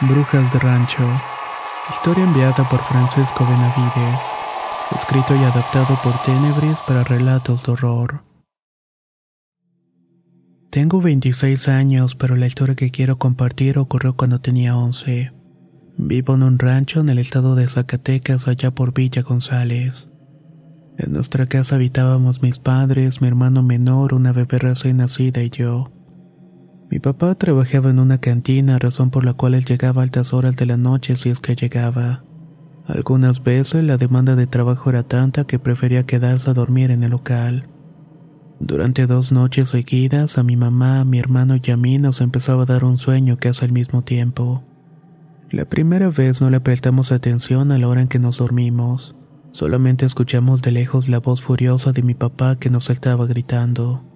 Brujas de Rancho. Historia enviada por Francisco Benavides. Escrito y adaptado por Tenebris para relatos de horror. Tengo 26 años, pero la historia que quiero compartir ocurrió cuando tenía 11. Vivo en un rancho en el estado de Zacatecas, allá por Villa González. En nuestra casa habitábamos mis padres, mi hermano menor, una bebé recién nacida y yo. Mi papá trabajaba en una cantina, razón por la cual él llegaba a altas horas de la noche si es que llegaba. Algunas veces la demanda de trabajo era tanta que prefería quedarse a dormir en el local. Durante dos noches seguidas, a mi mamá, a mi hermano y a mí nos empezaba a dar un sueño casi al mismo tiempo. La primera vez no le prestamos atención a la hora en que nos dormimos. Solamente escuchamos de lejos la voz furiosa de mi papá que nos estaba gritando.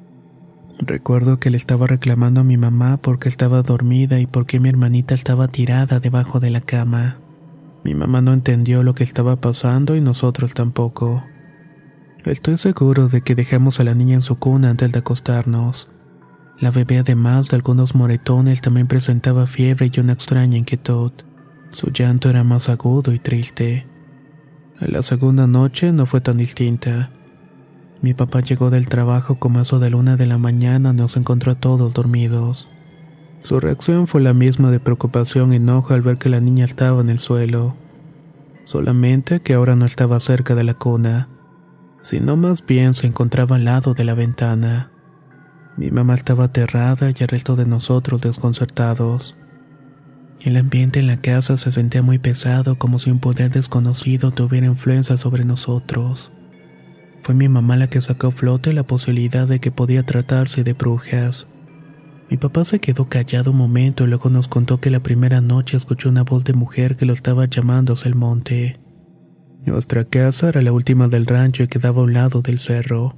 Recuerdo que le estaba reclamando a mi mamá porque estaba dormida y porque mi hermanita estaba tirada debajo de la cama. Mi mamá no entendió lo que estaba pasando y nosotros tampoco. Estoy seguro de que dejamos a la niña en su cuna antes de acostarnos. La bebé además de algunos moretones también presentaba fiebre y una extraña inquietud. Su llanto era más agudo y triste. La segunda noche no fue tan distinta. Mi papá llegó del trabajo como eso de luna de la mañana, nos encontró a todos dormidos. Su reacción fue la misma de preocupación y enojo al ver que la niña estaba en el suelo. Solamente que ahora no estaba cerca de la cuna, sino más bien se encontraba al lado de la ventana. Mi mamá estaba aterrada y el resto de nosotros desconcertados. El ambiente en la casa se sentía muy pesado como si un poder desconocido tuviera influencia sobre nosotros. Fue mi mamá la que sacó a flote la posibilidad de que podía tratarse de brujas. Mi papá se quedó callado un momento y luego nos contó que la primera noche escuchó una voz de mujer que lo estaba llamando hacia el monte. Nuestra casa era la última del rancho y quedaba a un lado del cerro.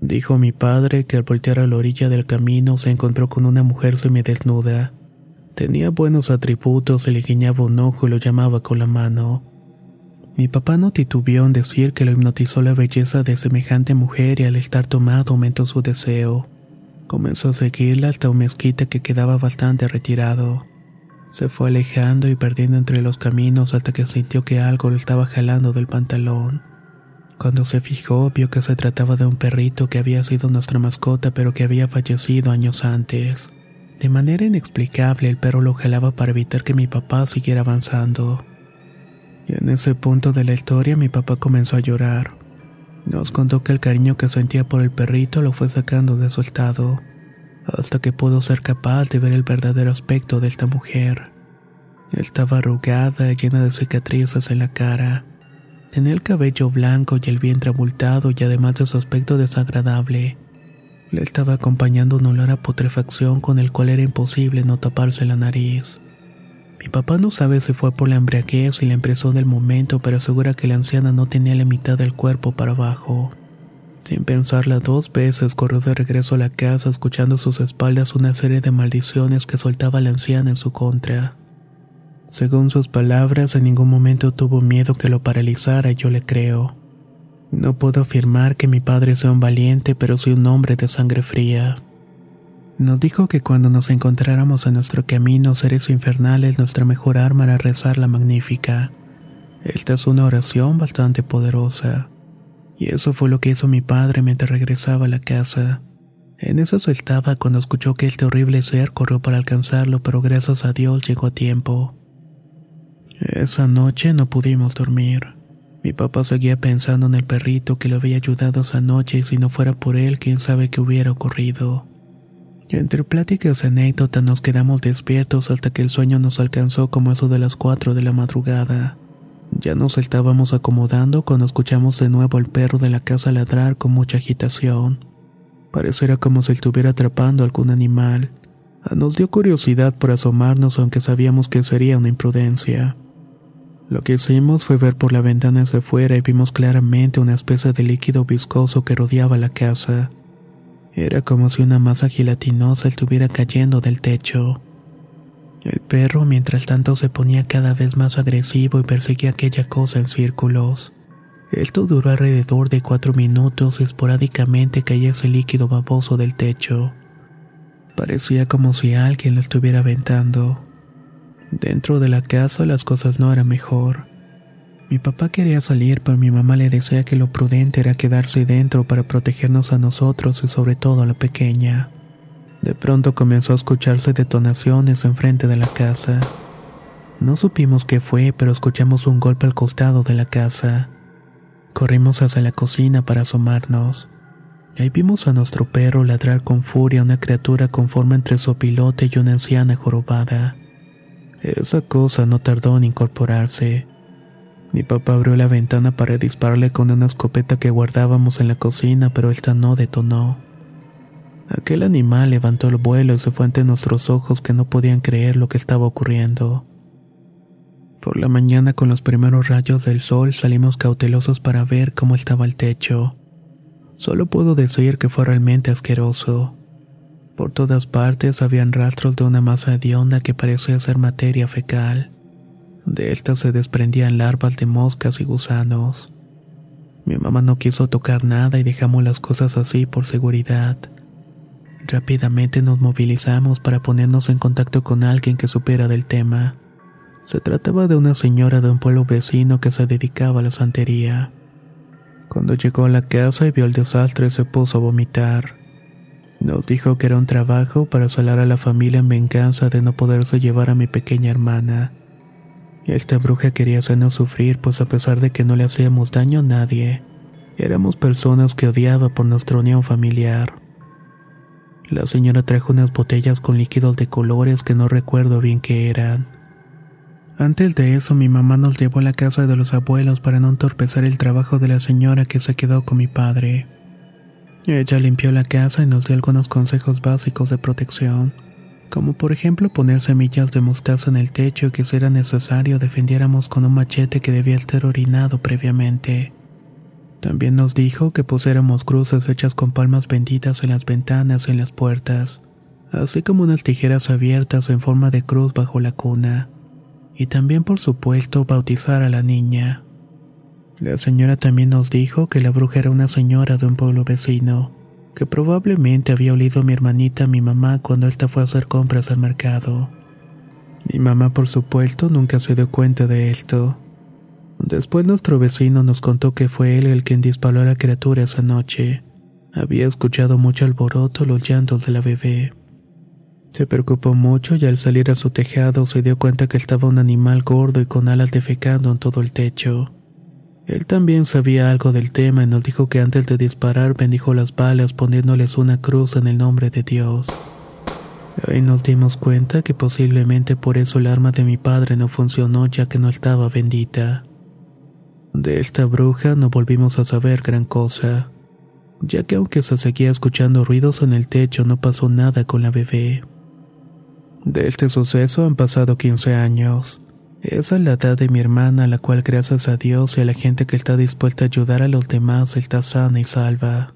Dijo mi padre que al voltear a la orilla del camino se encontró con una mujer semidesnuda. Tenía buenos atributos y le guiñaba un ojo y lo llamaba con la mano. Mi papá no titubeó en decir que lo hipnotizó la belleza de semejante mujer y al estar tomado aumentó su deseo. Comenzó a seguirla hasta un mezquite que quedaba bastante retirado. Se fue alejando y perdiendo entre los caminos hasta que sintió que algo lo estaba jalando del pantalón. Cuando se fijó, vio que se trataba de un perrito que había sido nuestra mascota pero que había fallecido años antes. De manera inexplicable, el perro lo jalaba para evitar que mi papá siguiera avanzando. Y en ese punto de la historia mi papá comenzó a llorar. Nos contó que el cariño que sentía por el perrito lo fue sacando de su estado, hasta que pudo ser capaz de ver el verdadero aspecto de esta mujer. Estaba arrugada, llena de cicatrices en la cara. Tenía el cabello blanco y el vientre abultado y además de su aspecto desagradable. Le estaba acompañando un olor a putrefacción con el cual era imposible no taparse la nariz. Mi papá no sabe si fue por la embriaguez y la impresión del momento, pero asegura que la anciana no tenía la mitad del cuerpo para abajo. Sin pensarla dos veces, corrió de regreso a la casa, escuchando a sus espaldas una serie de maldiciones que soltaba la anciana en su contra. Según sus palabras, en ningún momento tuvo miedo que lo paralizara yo le creo. No puedo afirmar que mi padre sea un valiente, pero soy un hombre de sangre fría. Nos dijo que cuando nos encontráramos en nuestro camino, seres infernales, nuestra mejor arma era rezar la magnífica. Esta es una oración bastante poderosa. Y eso fue lo que hizo mi padre mientras regresaba a la casa. En eso se cuando escuchó que este horrible ser corrió para alcanzarlo, pero gracias a Dios llegó a tiempo. Esa noche no pudimos dormir. Mi papá seguía pensando en el perrito que le había ayudado esa noche y si no fuera por él, quién sabe qué hubiera ocurrido. Entre pláticas y anécdotas nos quedamos despiertos hasta que el sueño nos alcanzó como eso de las cuatro de la madrugada. Ya nos estábamos acomodando cuando escuchamos de nuevo al perro de la casa ladrar con mucha agitación. Pareciera como si estuviera atrapando algún animal. Nos dio curiosidad por asomarnos aunque sabíamos que sería una imprudencia. Lo que hicimos fue ver por la ventana hacia afuera y vimos claramente una especie de líquido viscoso que rodeaba la casa. Era como si una masa gelatinosa estuviera cayendo del techo. El perro mientras tanto se ponía cada vez más agresivo y perseguía aquella cosa en círculos. Esto duró alrededor de cuatro minutos y esporádicamente caía ese líquido baboso del techo. Parecía como si alguien lo estuviera aventando. Dentro de la casa las cosas no eran mejor. Mi papá quería salir, pero mi mamá le decía que lo prudente era quedarse dentro para protegernos a nosotros y sobre todo a la pequeña. De pronto comenzó a escucharse detonaciones enfrente de la casa. No supimos qué fue, pero escuchamos un golpe al costado de la casa. Corrimos hacia la cocina para asomarnos. Ahí vimos a nuestro perro ladrar con furia a una criatura con forma entre sopilote y una anciana jorobada. Esa cosa no tardó en incorporarse. Mi papá abrió la ventana para dispararle con una escopeta que guardábamos en la cocina, pero esta no detonó. Aquel animal levantó el vuelo y se fue ante nuestros ojos que no podían creer lo que estaba ocurriendo. Por la mañana con los primeros rayos del sol salimos cautelosos para ver cómo estaba el techo. Solo puedo decir que fue realmente asqueroso. Por todas partes habían rastros de una masa hedionda que parecía ser materia fecal. De esta se desprendían larvas de moscas y gusanos. Mi mamá no quiso tocar nada y dejamos las cosas así por seguridad. Rápidamente nos movilizamos para ponernos en contacto con alguien que supiera del tema. Se trataba de una señora de un pueblo vecino que se dedicaba a la santería. Cuando llegó a la casa y vio el desastre se puso a vomitar. Nos dijo que era un trabajo para salar a la familia en venganza de no poderse llevar a mi pequeña hermana. Esta bruja quería hacernos sufrir, pues a pesar de que no le hacíamos daño a nadie, éramos personas que odiaba por nuestra unión familiar. La señora trajo unas botellas con líquidos de colores que no recuerdo bien qué eran. Antes de eso, mi mamá nos llevó a la casa de los abuelos para no entorpecer el trabajo de la señora que se quedó con mi padre. Ella limpió la casa y nos dio algunos consejos básicos de protección como por ejemplo poner semillas de mostaza en el techo que si era necesario defendiéramos con un machete que debía estar orinado previamente. También nos dijo que pusiéramos cruces hechas con palmas benditas en las ventanas y en las puertas, así como unas tijeras abiertas en forma de cruz bajo la cuna. Y también por supuesto bautizar a la niña. La señora también nos dijo que la bruja era una señora de un pueblo vecino, que probablemente había olido a mi hermanita a mi mamá cuando ésta fue a hacer compras al mercado. Mi mamá, por supuesto, nunca se dio cuenta de esto. Después nuestro vecino nos contó que fue él el quien disparó a la criatura esa noche. Había escuchado mucho alboroto los llantos de la bebé. Se preocupó mucho y al salir a su tejado se dio cuenta que estaba un animal gordo y con alas defecando en todo el techo. Él también sabía algo del tema y nos dijo que antes de disparar bendijo las balas poniéndoles una cruz en el nombre de Dios. Ahí nos dimos cuenta que posiblemente por eso el arma de mi padre no funcionó ya que no estaba bendita. De esta bruja no volvimos a saber gran cosa, ya que aunque se seguía escuchando ruidos en el techo no pasó nada con la bebé. De este suceso han pasado 15 años. Esa es la edad de mi hermana, la cual gracias a Dios y a la gente que está dispuesta a ayudar a los demás está sana y salva.